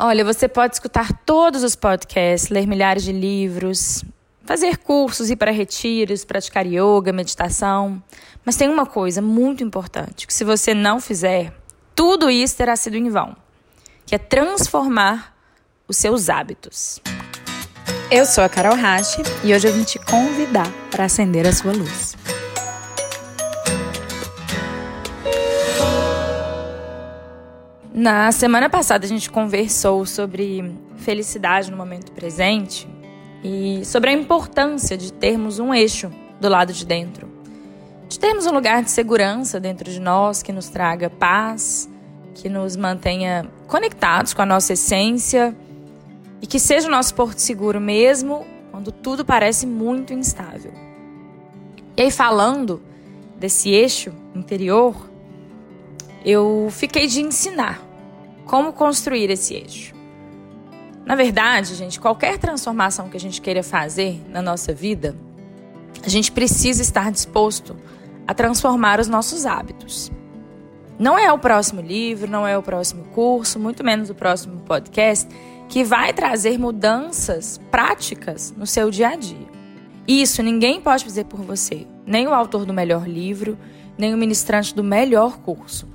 Olha, você pode escutar todos os podcasts, ler milhares de livros, fazer cursos, ir para retiros, praticar yoga, meditação. Mas tem uma coisa muito importante, que se você não fizer, tudo isso terá sido em vão, que é transformar os seus hábitos. Eu sou a Carol Rache e hoje eu vim te convidar para acender a sua luz. Na semana passada a gente conversou sobre felicidade no momento presente e sobre a importância de termos um eixo do lado de dentro. De termos um lugar de segurança dentro de nós que nos traga paz, que nos mantenha conectados com a nossa essência e que seja o nosso porto seguro mesmo quando tudo parece muito instável. E aí, falando desse eixo interior, eu fiquei de ensinar como construir esse eixo? Na verdade, gente, qualquer transformação que a gente queira fazer na nossa vida, a gente precisa estar disposto a transformar os nossos hábitos. Não é o próximo livro, não é o próximo curso, muito menos o próximo podcast que vai trazer mudanças práticas no seu dia a dia. Isso ninguém pode fazer por você, nem o autor do melhor livro, nem o ministrante do melhor curso.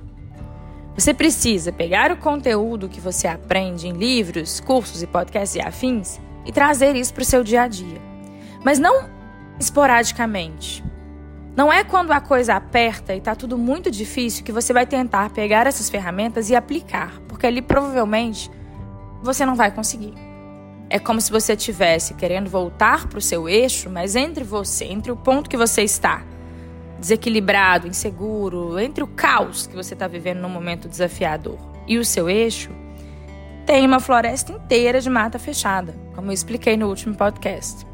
Você precisa pegar o conteúdo que você aprende em livros, cursos e podcasts e afins e trazer isso para o seu dia a dia. Mas não esporadicamente. Não é quando a coisa aperta e está tudo muito difícil que você vai tentar pegar essas ferramentas e aplicar, porque ali provavelmente você não vai conseguir. É como se você estivesse querendo voltar para o seu eixo, mas entre você, entre o ponto que você está desequilibrado, inseguro, entre o caos que você está vivendo num momento desafiador e o seu eixo, tem uma floresta inteira de mata fechada, como eu expliquei no último podcast.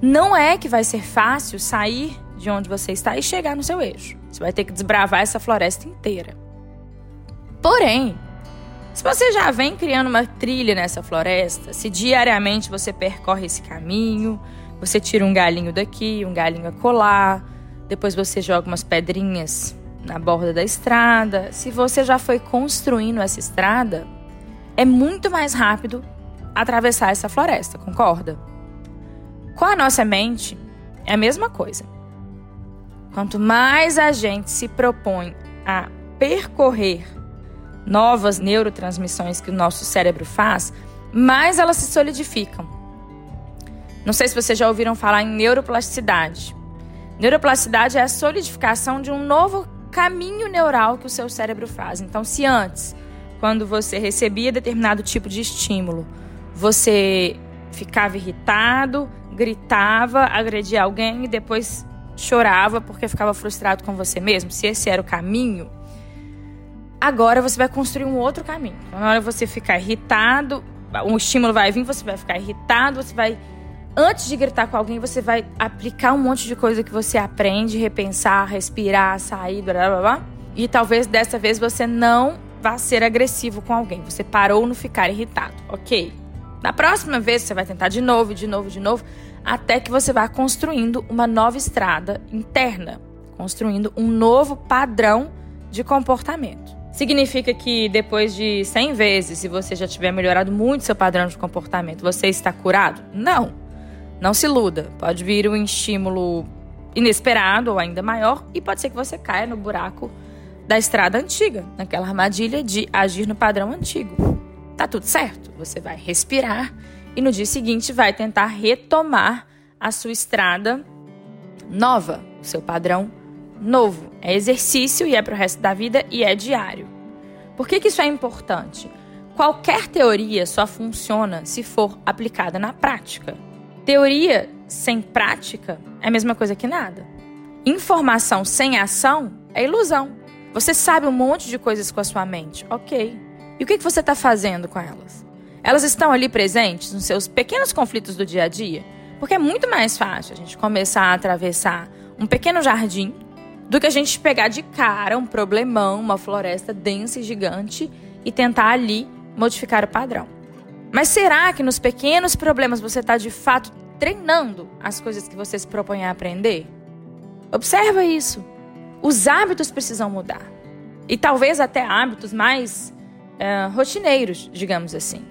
Não é que vai ser fácil sair de onde você está e chegar no seu eixo. Você vai ter que desbravar essa floresta inteira. Porém, se você já vem criando uma trilha nessa floresta, se diariamente você percorre esse caminho, você tira um galinho daqui, um galinho acolá, depois você joga umas pedrinhas na borda da estrada. Se você já foi construindo essa estrada, é muito mais rápido atravessar essa floresta, concorda? Com a nossa mente, é a mesma coisa. Quanto mais a gente se propõe a percorrer novas neurotransmissões que o nosso cérebro faz, mais elas se solidificam. Não sei se vocês já ouviram falar em neuroplasticidade. Neuroplasticidade é a solidificação de um novo caminho neural que o seu cérebro faz. Então, se antes, quando você recebia determinado tipo de estímulo, você ficava irritado, gritava, agredia alguém e depois chorava porque ficava frustrado com você mesmo, se esse era o caminho, agora você vai construir um outro caminho. Na hora você ficar irritado, um estímulo vai vir, você vai ficar irritado, você vai antes de gritar com alguém, você vai aplicar um monte de coisa que você aprende, repensar, respirar, sair, blá blá blá. E talvez dessa vez você não vá ser agressivo com alguém. Você parou no ficar irritado, ok? Na próxima vez você vai tentar de novo, de novo, de novo, até que você vá construindo uma nova estrada interna, construindo um novo padrão de comportamento. Significa que depois de 100 vezes, se você já tiver melhorado muito seu padrão de comportamento, você está curado? Não. Não se iluda, pode vir um estímulo inesperado ou ainda maior e pode ser que você caia no buraco da estrada antiga, naquela armadilha de agir no padrão antigo. Tá tudo certo, você vai respirar e no dia seguinte vai tentar retomar a sua estrada nova, o seu padrão novo. É exercício e é para o resto da vida e é diário. Por que, que isso é importante? Qualquer teoria só funciona se for aplicada na prática. Teoria sem prática é a mesma coisa que nada. Informação sem ação é ilusão. Você sabe um monte de coisas com a sua mente, ok. E o que você está fazendo com elas? Elas estão ali presentes nos seus pequenos conflitos do dia a dia? Porque é muito mais fácil a gente começar a atravessar um pequeno jardim do que a gente pegar de cara um problemão, uma floresta densa e gigante e tentar ali modificar o padrão. Mas será que nos pequenos problemas você está de fato treinando as coisas que você se propõe a aprender? Observa isso. Os hábitos precisam mudar. E talvez até hábitos mais uh, rotineiros, digamos assim.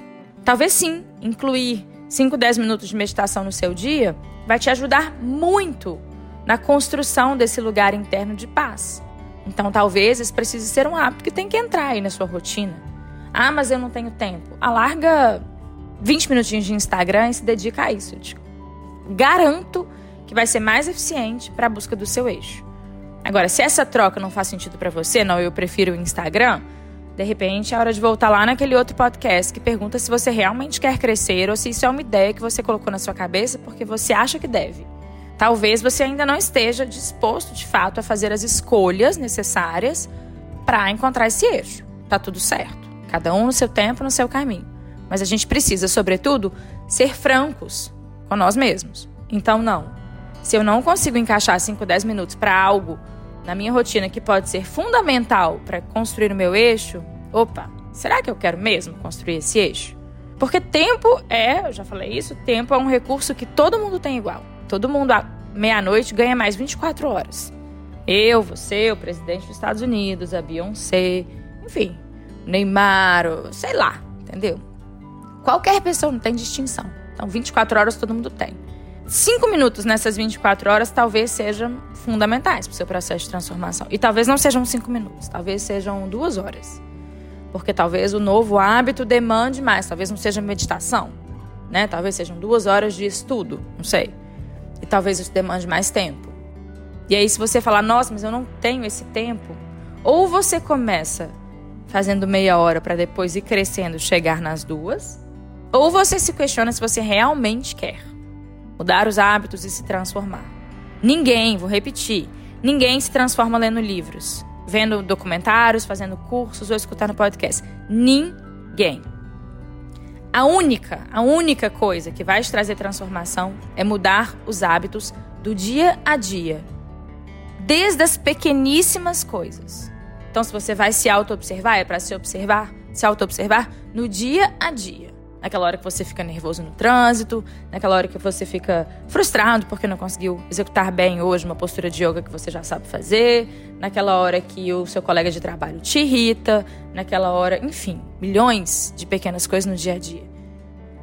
Talvez sim, incluir 5, 10 minutos de meditação no seu dia vai te ajudar muito na construção desse lugar interno de paz. Então, talvez esse precise ser um hábito que tem que entrar aí na sua rotina. Ah, mas eu não tenho tempo. Alarga 20 minutinhos de Instagram e se dedica a isso. Eu te garanto que vai ser mais eficiente para a busca do seu eixo. Agora, se essa troca não faz sentido para você, não, eu prefiro o Instagram, de repente é hora de voltar lá naquele outro podcast que pergunta se você realmente quer crescer ou se isso é uma ideia que você colocou na sua cabeça porque você acha que deve. Talvez você ainda não esteja disposto de fato a fazer as escolhas necessárias para encontrar esse eixo. Tá tudo certo. Cada um no seu tempo, no seu caminho. Mas a gente precisa, sobretudo, ser francos com nós mesmos. Então, não. Se eu não consigo encaixar 5, 10 minutos para algo na minha rotina que pode ser fundamental para construir o meu eixo, opa, será que eu quero mesmo construir esse eixo? Porque tempo é, eu já falei isso, tempo é um recurso que todo mundo tem igual. Todo mundo à meia-noite ganha mais 24 horas. Eu, você, o presidente dos Estados Unidos, a Beyoncé, enfim, Neymar, sei lá, entendeu? Qualquer pessoa não tem distinção. Então, 24 horas todo mundo tem cinco minutos nessas 24 horas talvez sejam fundamentais para o seu processo de transformação. E talvez não sejam cinco minutos, talvez sejam duas horas. Porque talvez o novo hábito demande mais, talvez não seja meditação, né? Talvez sejam duas horas de estudo, não sei. E talvez isso demande mais tempo. E aí, se você falar, nossa, mas eu não tenho esse tempo, ou você começa fazendo meia hora para depois ir crescendo, chegar nas duas, ou você se questiona se você realmente quer mudar os hábitos e se transformar. Ninguém, vou repetir, ninguém se transforma lendo livros, vendo documentários, fazendo cursos ou escutando podcast. Ninguém. A única, a única coisa que vai te trazer transformação é mudar os hábitos do dia a dia. Desde as pequeníssimas coisas. Então, se você vai se auto-observar, é para se observar, se auto-observar no dia a dia naquela hora que você fica nervoso no trânsito, naquela hora que você fica frustrado porque não conseguiu executar bem hoje uma postura de yoga que você já sabe fazer, naquela hora que o seu colega de trabalho te irrita, naquela hora, enfim, milhões de pequenas coisas no dia a dia.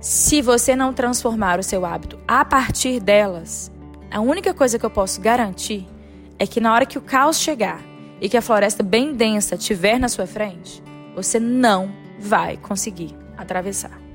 Se você não transformar o seu hábito a partir delas, a única coisa que eu posso garantir é que na hora que o caos chegar e que a floresta bem densa estiver na sua frente, você não vai conseguir atravessar.